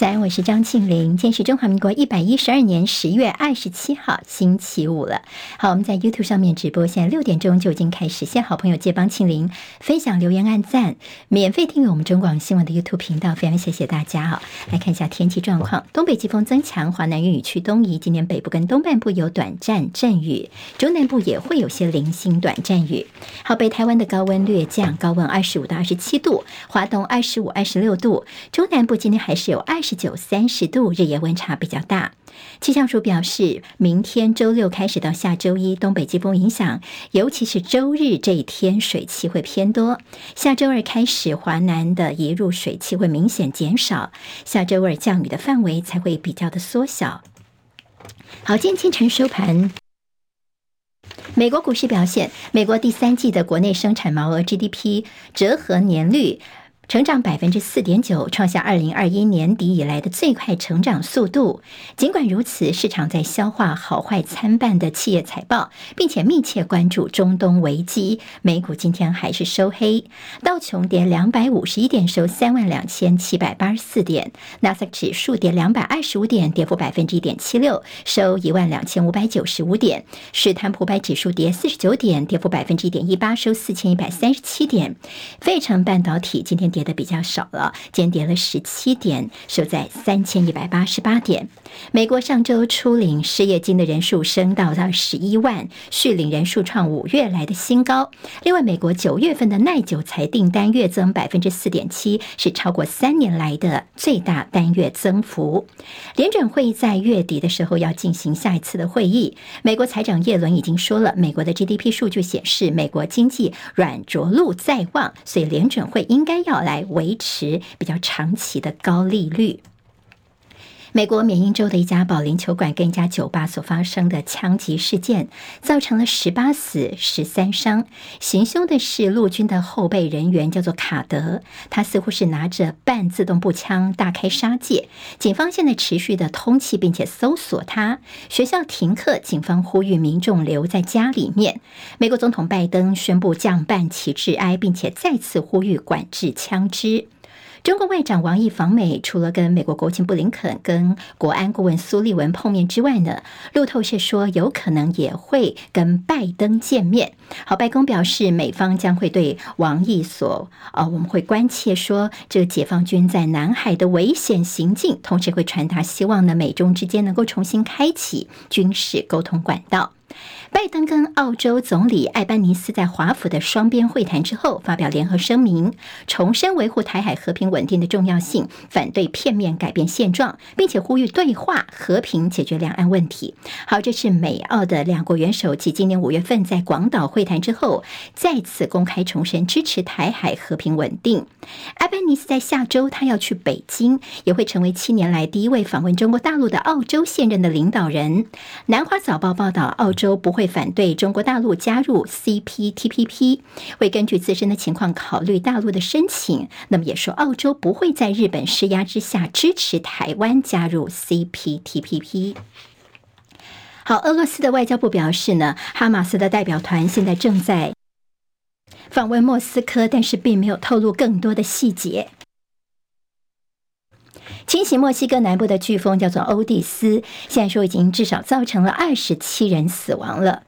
早安，我是张庆玲。今天是中华民国一百一十二年十月二十七号，星期五了。好，我们在 YouTube 上面直播，现在六点钟就已经开始。谢谢好朋友借帮庆玲分享、留言、按赞，免费订阅我们中广新闻的 YouTube 频道，非常谢谢大家哈。来看一下天气状况：东北季风增强，华南云雨区东移。今天北部跟东半部有短暂阵雨，中南部也会有些零星短暂雨。好，北台湾的高温略降，高温二十五到二十七度，华东二十五、二十六度，中南部今天还是有二十。十九三十度，日夜温差比较大。气象署表示，明天周六开始到下周一，东北季风影响，尤其是周日这一天水汽会偏多。下周二开始，华南的移入水汽会明显减少，下周二降雨的范围才会比较的缩小。好，今天清晨收盘，美国股市表现，美国第三季的国内生产毛额 GDP 折合年率。成长百分之四点九，创下二零二一年底以来的最快成长速度。尽管如此，市场在消化好坏参半的企业财报，并且密切关注中东危机。美股今天还是收黑，道琼跌两百五十一点，收三万两千七百八十四点；纳斯达克指数跌两百二十五点，跌幅百分之一点七六，收一万两千五百九十五点；史坦普百指数跌四十九点，跌幅百分之一点一八，收四千一百三十七点。费城半导体今天跌。跌的比较少了，间跌了十七点，收在三千一百八十八点。美国上周初领失业金的人数升到了十一万，续领人数创五月来的新高。另外，美国九月份的耐久财订单月增百分之四点七，是超过三年来的最大单月增幅。联准会在月底的时候要进行下一次的会议。美国财长耶伦已经说了，美国的 GDP 数据显示美国经济软着陆在望，所以联准会应该要来。来维持比较长期的高利率。美国缅因州的一家保龄球馆跟一家酒吧所发生的枪击事件，造成了十八死十三伤。行凶的是陆军的后备人员，叫做卡德。他似乎是拿着半自动步枪大开杀戒。警方现在持续的通缉并且搜索他。学校停课，警方呼吁民众留在家里面。美国总统拜登宣布降半旗致哀，并且再次呼吁管制枪支。中国外长王毅访美，除了跟美国国务卿布林肯、跟国安顾问苏利文碰面之外呢，路透社说有可能也会跟拜登见面。好，白宫表示，美方将会对王毅所呃，我们会关切说，这个解放军在南海的危险行径，同时会传达希望呢，美中之间能够重新开启军事沟通管道。拜登跟澳洲总理艾班尼斯在华府的双边会谈之后，发表联合声明，重申维护台海和平稳定的重要性，反对片面改变现状，并且呼吁对话和平解决两岸问题。好，这是美澳的两国元首继今年五月份在广岛会谈之后，再次公开重申支持台海和平稳定。艾班尼斯在下周他要去北京，也会成为七年来第一位访问中国大陆的澳洲现任的领导人。南华早报报道，澳洲不会。会反对中国大陆加入 CPTPP，会根据自身的情况考虑大陆的申请。那么也说，澳洲不会在日本施压之下支持台湾加入 CPTPP。好，俄罗斯的外交部表示呢，哈马斯的代表团现在正在访问莫斯科，但是并没有透露更多的细节。侵袭墨西哥南部的飓风叫做欧蒂斯，现在说已经至少造成了二十七人死亡了。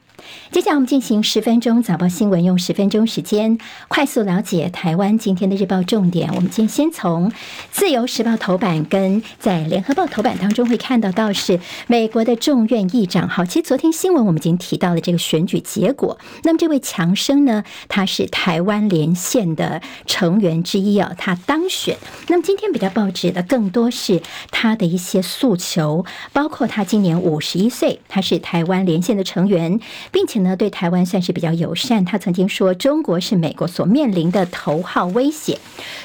接下来我们进行十分钟早报新闻，用十分钟时间快速了解台湾今天的日报重点。我们今天先从自由时报头版跟在联合报头版当中会看到到是美国的众院议长。好，其实昨天新闻我们已经提到了这个选举结果。那么这位强生呢，他是台湾连线的成员之一啊，他当选。那么今天比较报纸的更多是他的一些诉求，包括他今年五十一岁，他是台湾连线的成员。并且呢，对台湾算是比较友善。他曾经说，中国是美国所面临的头号威胁。《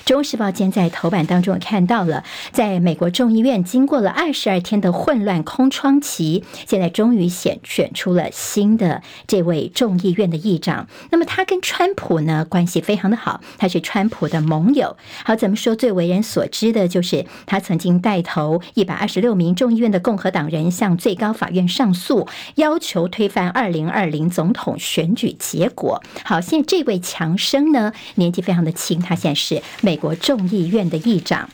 中时报》今天在头版当中也看到了，在美国众议院经过了二十二天的混乱空窗期，现在终于选选出了新的这位众议院的议长。那么他跟川普呢关系非常的好，他是川普的盟友。好，怎么说？最为人所知的就是他曾经带头一百二十六名众议院的共和党人向最高法院上诉，要求推翻二零二。二零总统选举结果，好，现在这位强生呢，年纪非常的轻，他现在是美国众议院的议长。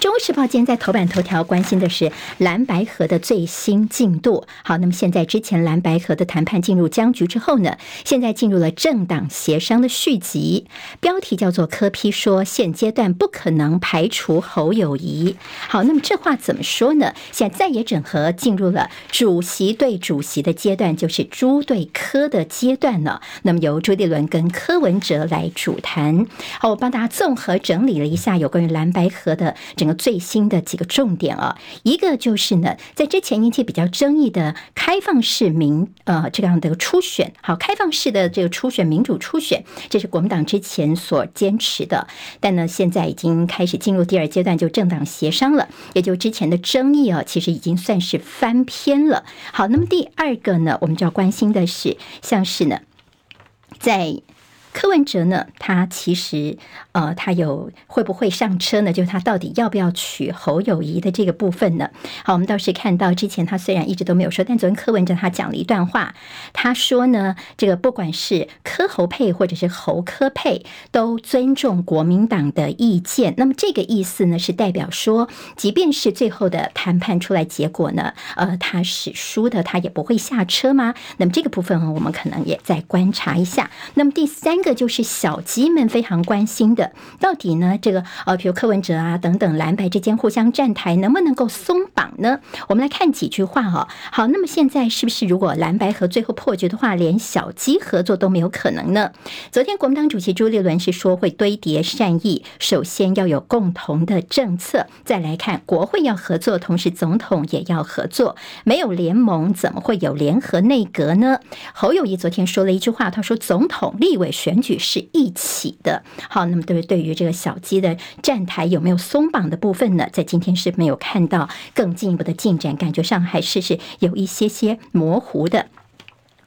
中时报今天在头版头条关心的是蓝白河的最新进度。好，那么现在之前蓝白河的谈判进入僵局之后呢，现在进入了政党协商的续集。标题叫做“柯批说现阶段不可能排除侯友谊”。好，那么这话怎么说呢？现在也整合进入了主席对主席的阶段，就是朱对柯的阶段了。那么由朱立伦跟柯文哲来主谈。好，我帮大家综合整理了一下有关于蓝白河的整最新的几个重点啊，一个就是呢，在之前引起比较争议的开放式民呃这样的初选，好，开放式的这个初选民主初选，这是国民党之前所坚持的，但呢现在已经开始进入第二阶段，就政党协商了，也就之前的争议啊，其实已经算是翻篇了。好，那么第二个呢，我们就要关心的是，像是呢，在。柯文哲呢，他其实呃，他有会不会上车呢？就是他到底要不要娶侯友谊的这个部分呢？好，我们倒是看到之前他虽然一直都没有说，但昨天柯文哲他讲了一段话，他说呢，这个不管是柯侯配或者是侯柯配，都尊重国民党的意见。那么这个意思呢，是代表说，即便是最后的谈判出来结果呢，呃，他是输的，他也不会下车吗？那么这个部分我们可能也再观察一下。那么第三个。就是小鸡们非常关心的，到底呢，这个呃，比如柯文哲啊等等蓝白之间互相站台，能不能够松绑呢？我们来看几句话哈。好，那么现在是不是如果蓝白和最后破局的话，连小鸡合作都没有可能呢？昨天国民党主席朱立伦是说会堆叠善意，首先要有共同的政策，再来看国会要合作，同时总统也要合作，没有联盟怎么会有联合内阁呢？侯友谊昨天说了一句话，他说总统立委选。选举是一起的，好，那么对对于这个小鸡的站台有没有松绑的部分呢？在今天是没有看到更进一步的进展，感觉上还是是有一些些模糊的。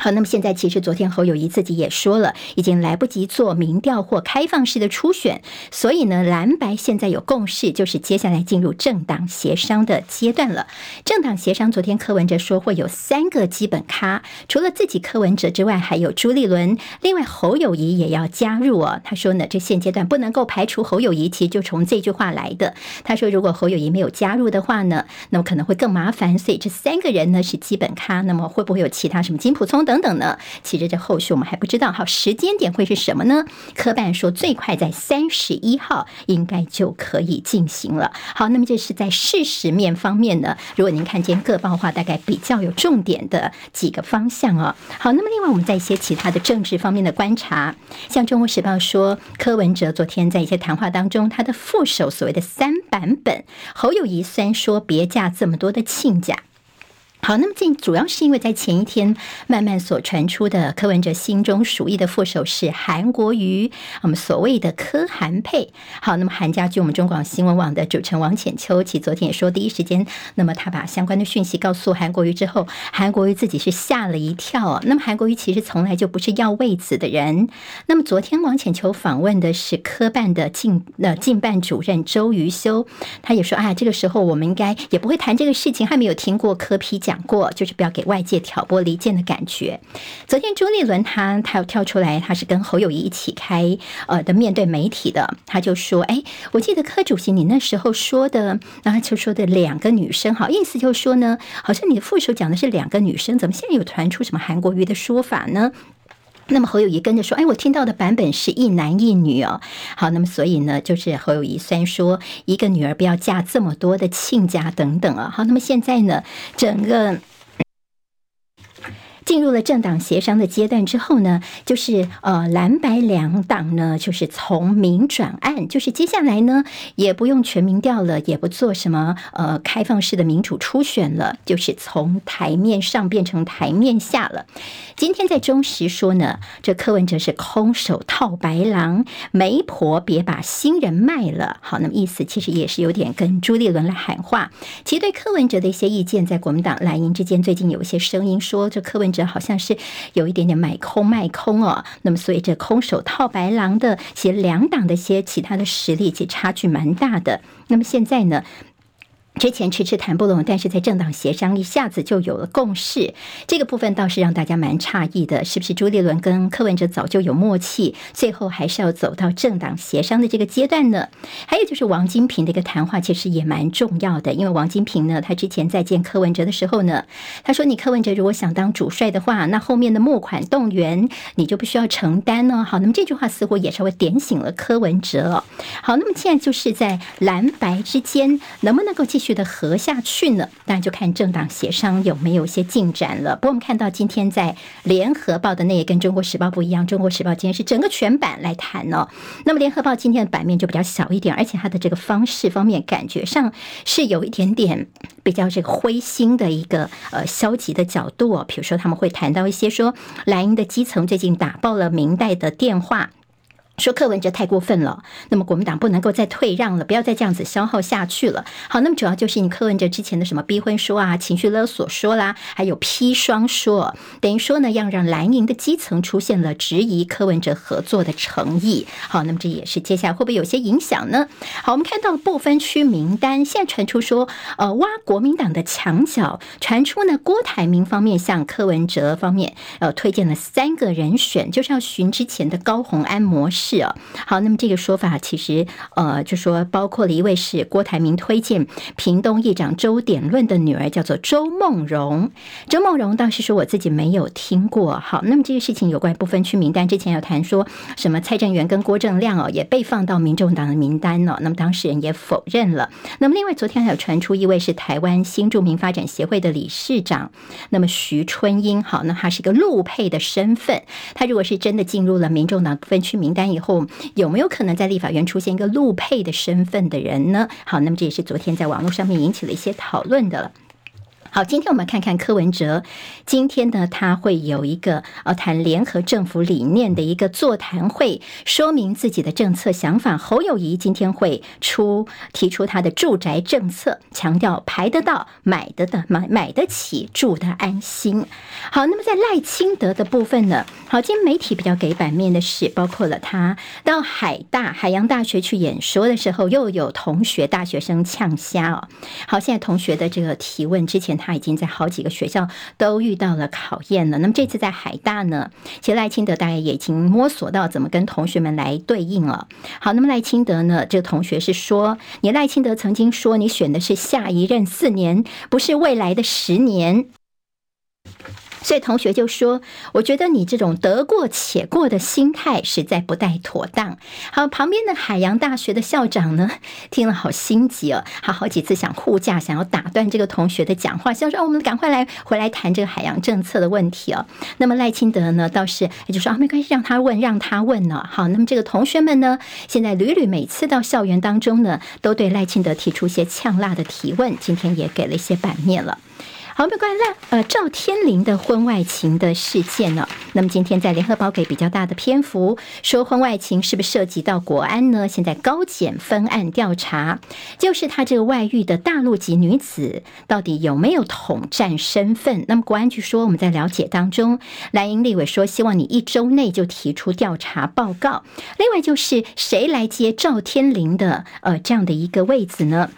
好，那么现在其实昨天侯友谊自己也说了，已经来不及做民调或开放式的初选，所以呢，蓝白现在有共识，就是接下来进入政党协商的阶段了。政党协商，昨天柯文哲说会有三个基本咖，除了自己柯文哲之外，还有朱立伦，另外侯友谊也要加入哦。他说呢，这现阶段不能够排除侯友谊，其实就从这句话来的。他说，如果侯友谊没有加入的话呢，那么可能会更麻烦，所以这三个人呢是基本咖。那么会不会有其他什么金溥聪等等呢？其实这后续我们还不知道。好，时间点会是什么呢？科办说最快在三十一号应该就可以进行了。好，那么这是在事实面方面呢，如果您看见各报话，大概比较有重点的几个方向哦。好，那么另外我们在一些其他的政治方面的观察，像《中国时报》说柯文哲昨天在一些谈话当中，他的副手所谓的三版本，侯友谊虽然说别架这么多的亲家。好，那么这主要是因为在前一天慢慢所传出的柯文哲心中属意的副手是韩国瑜，我们所谓的柯韩配。好，那么韩家驹，我们中广新闻网的主持人王浅秋，其昨天也说，第一时间，那么他把相关的讯息告诉韩国瑜之后，韩国瑜自己是吓了一跳。那么韩国瑜其实从来就不是要位子的人。那么昨天王浅秋访问的是科办的进呃进办主任周瑜修，他也说啊，这个时候我们应该也不会谈这个事情，还没有听过柯批讲。讲过，就是不要给外界挑拨离间的感觉。昨天朱立伦他他又跳出来，他是跟侯友谊一起开呃的面对媒体的，他就说：“哎，我记得柯主席你那时候说的，然后就说的两个女生，好意思就说呢，好像你的副手讲的是两个女生，怎么现在又传出什么韩国瑜的说法呢？”那么侯友谊跟着说：“哎，我听到的版本是一男一女哦。”好，那么所以呢，就是侯友谊虽然说一个女儿不要嫁这么多的亲家等等啊。好，那么现在呢，整个。进入了政党协商的阶段之后呢，就是呃蓝白两党呢，就是从明转暗，就是接下来呢也不用全民调了，也不做什么呃开放式的民主初选了，就是从台面上变成台面下了。今天在中时说呢，这柯文哲是空手套白狼，媒婆别把新人卖了。好，那么意思其实也是有点跟朱立伦来喊话。其实对柯文哲的一些意见，在国民党蓝营之间最近有一些声音说，这柯文哲。好像是有一点点买空卖空哦，那么所以这空手套白狼的，其实两党的一些其他的实力其实差距蛮大的。那么现在呢，之前迟迟谈不拢，但是在政党协商一下子就有了共识，这个部分倒是让大家蛮诧异的，是不是朱立伦跟柯文哲早就有默契，最后还是要走到政党协商的这个阶段呢？还有就是王金平的一个谈话，其实也蛮重要的，因为王金平呢，他之前在见柯文哲的时候呢，他说：“你柯文哲如果想当主帅的话，那后面的募款动员你就不需要承担呢。”好，那么这句话似乎也稍微点醒了柯文哲。好，那么现在就是在蓝白之间能不能够继续的合下去呢？当然就看政党协商有没有一些进展了。不过我们看到今天在联合报的那也跟中国时报不一样，中国时报今天是整个全版来谈哦。那么联合报今天的版面就比较小一点，而且它的这个方式方面感觉上是有一点点比较这个灰心的一个呃消极的角度哦。比如说他们会谈到一些说蓝营的基层最近打爆了明代的电话。说柯文哲太过分了，那么国民党不能够再退让了，不要再这样子消耗下去了。好，那么主要就是你柯文哲之前的什么逼婚说啊、情绪勒索说啦，还有砒霜说，等于说呢，要让蓝营的基层出现了质疑柯文哲合作的诚意。好，那么这也是接下来会不会有些影响呢？好，我们看到不分区名单，现在传出说，呃，挖国民党的墙角，传出呢，郭台铭方面向柯文哲方面呃推荐了三个人选，就是要寻之前的高虹安模式。是啊，好，那么这个说法其实呃，就说包括了一位是郭台铭推荐屏东议长周典论的女儿，叫做周梦蓉。周梦蓉倒是说我自己没有听过。好，那么这个事情有关不分区名单，之前有谈说什么蔡正元跟郭正亮哦也被放到民众党的名单了，那么当事人也否认了。那么另外昨天还有传出一位是台湾新住民发展协会的理事长，那么徐春英，好，那他是一个陆配的身份，他如果是真的进入了民众党分区名单以后有没有可能在立法院出现一个陆配的身份的人呢？好，那么这也是昨天在网络上面引起了一些讨论的了。好，今天我们看看柯文哲。今天呢，他会有一个呃谈联合政府理念的一个座谈会，说明自己的政策想法。侯友谊今天会出提出他的住宅政策，强调排得到、买得到、买买得起、住得安心。好，那么在赖清德的部分呢？好，今天媒体比较给版面的是，包括了他到海大海洋大学去演说的时候，又有同学大学生呛虾哦。好，现在同学的这个提问之前。他已经在好几个学校都遇到了考验了。那么这次在海大呢，其实赖清德大概也已经摸索到怎么跟同学们来对应了。好，那么赖清德呢，这个同学是说，你赖清德曾经说，你选的是下一任四年，不是未来的十年。所以同学就说：“我觉得你这种得过且过的心态实在不太妥当。”好，旁边的海洋大学的校长呢，听了好心急哦，好好几次想护驾，想要打断这个同学的讲话，想说：“哦，我们赶快来回来谈这个海洋政策的问题哦。”那么赖清德呢，倒是就说：“啊，没关系，让他问，让他问呢。”好，那么这个同学们呢，现在屡屡每次到校园当中呢，都对赖清德提出一些呛辣的提问，今天也给了一些版面了。好，没关系。呃，赵天麟的婚外情的事件呢？那么今天在联合报给比较大的篇幅，说婚外情是不是涉及到国安呢？现在高检分案调查，就是他这个外遇的大陆籍女子到底有没有统战身份？那么国安局说我们在了解当中，蓝营立委说希望你一周内就提出调查报告。另外就是谁来接赵天麟的呃这样的一个位置呢？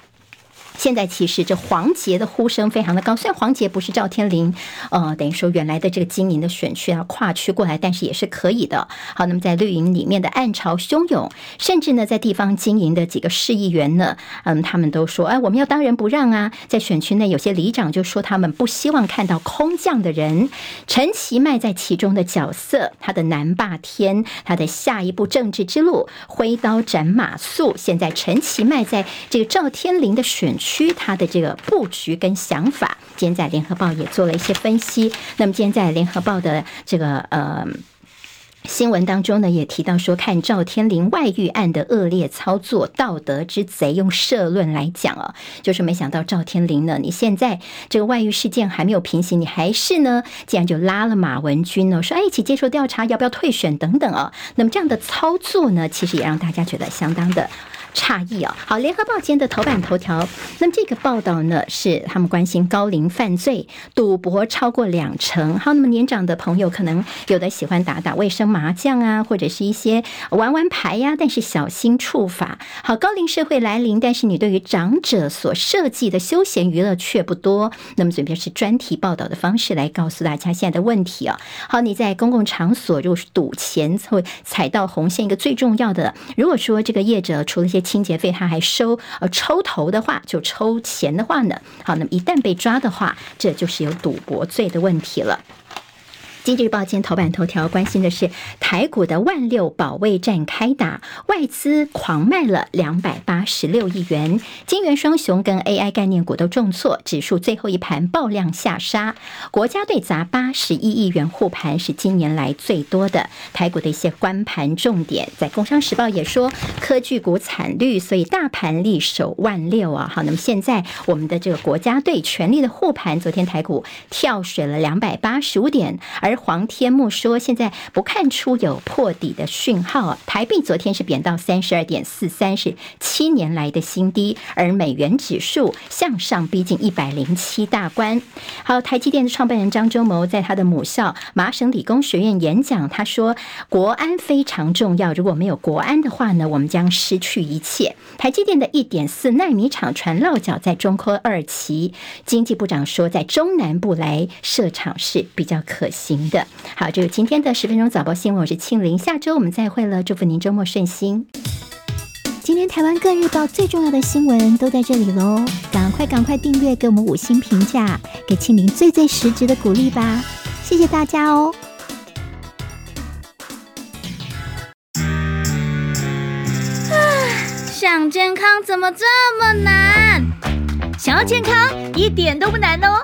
现在其实这黄杰的呼声非常的高，虽然黄杰不是赵天麟，呃，等于说原来的这个经营的选区啊，跨区过来，但是也是可以的。好，那么在绿营里面的暗潮汹涌，甚至呢，在地方经营的几个市议员呢，嗯，他们都说，哎，我们要当仁不让啊。在选区内，有些里长就说他们不希望看到空降的人。陈其迈在其中的角色，他的南霸天，他的下一步政治之路，挥刀斩马谡。现在陈其迈在这个赵天麟的选区。区他的这个布局跟想法，今天在联合报也做了一些分析。那么今天在联合报的这个呃新闻当中呢，也提到说，看赵天麟外遇案的恶劣操作，道德之贼，用社论来讲啊，就是没想到赵天麟呢，你现在这个外遇事件还没有平息，你还是呢，竟然就拉了马文君呢，说哎，一起接受调查，要不要退选等等啊？那么这样的操作呢，其实也让大家觉得相当的。诧异哦。好，联合报今天的头版头条，那么这个报道呢是他们关心高龄犯罪，赌博超过两成。好，那么年长的朋友可能有的喜欢打打卫生麻将啊，或者是一些玩玩牌呀，但是小心触法。好，高龄社会来临，但是你对于长者所设计的休闲娱乐却不多。那么这边是专题报道的方式来告诉大家现在的问题啊。好，你在公共场所如果是赌钱会踩到红线，一个最重要的，如果说这个业者除了一些清洁费，他还收呃抽头的话，就抽钱的话呢，好，那么一旦被抓的话，这就是有赌博罪的问题了。经济日报今天头版头条关心的是台股的万六保卫战开打，外资狂卖了两百八十六亿元，金圆双雄跟 AI 概念股都重挫，指数最后一盘爆量下杀。国家队砸八十一亿元护盘是今年来最多的。台股的一些关盘重点，在工商时报也说科技股惨绿，所以大盘力守万六啊。好，那么现在我们的这个国家队全力的护盘，昨天台股跳水了两百八十五点，而黄天木说：“现在不看出有破底的讯号。台币昨天是贬到三十二点四三，是七年来的新低，而美元指数向上逼近一百零七大关。好，台积电的创办人张忠谋在他的母校麻省理工学院演讲，他说：国安非常重要，如果没有国安的话呢，我们将失去一切。台积电的一点四纳米厂传落脚在中科二期，经济部长说，在中南部来设厂是比较可行。”的好，这是今天的十分钟早报新闻，我是庆玲，下周我们再会了，祝福您周末顺心。今天台湾各日报最重要的新闻都在这里喽，赶快赶快订阅，给我们五星评价，给庆玲最最实质的鼓励吧，谢谢大家哦。啊，想健康怎么这么难？想要健康一点都不难哦，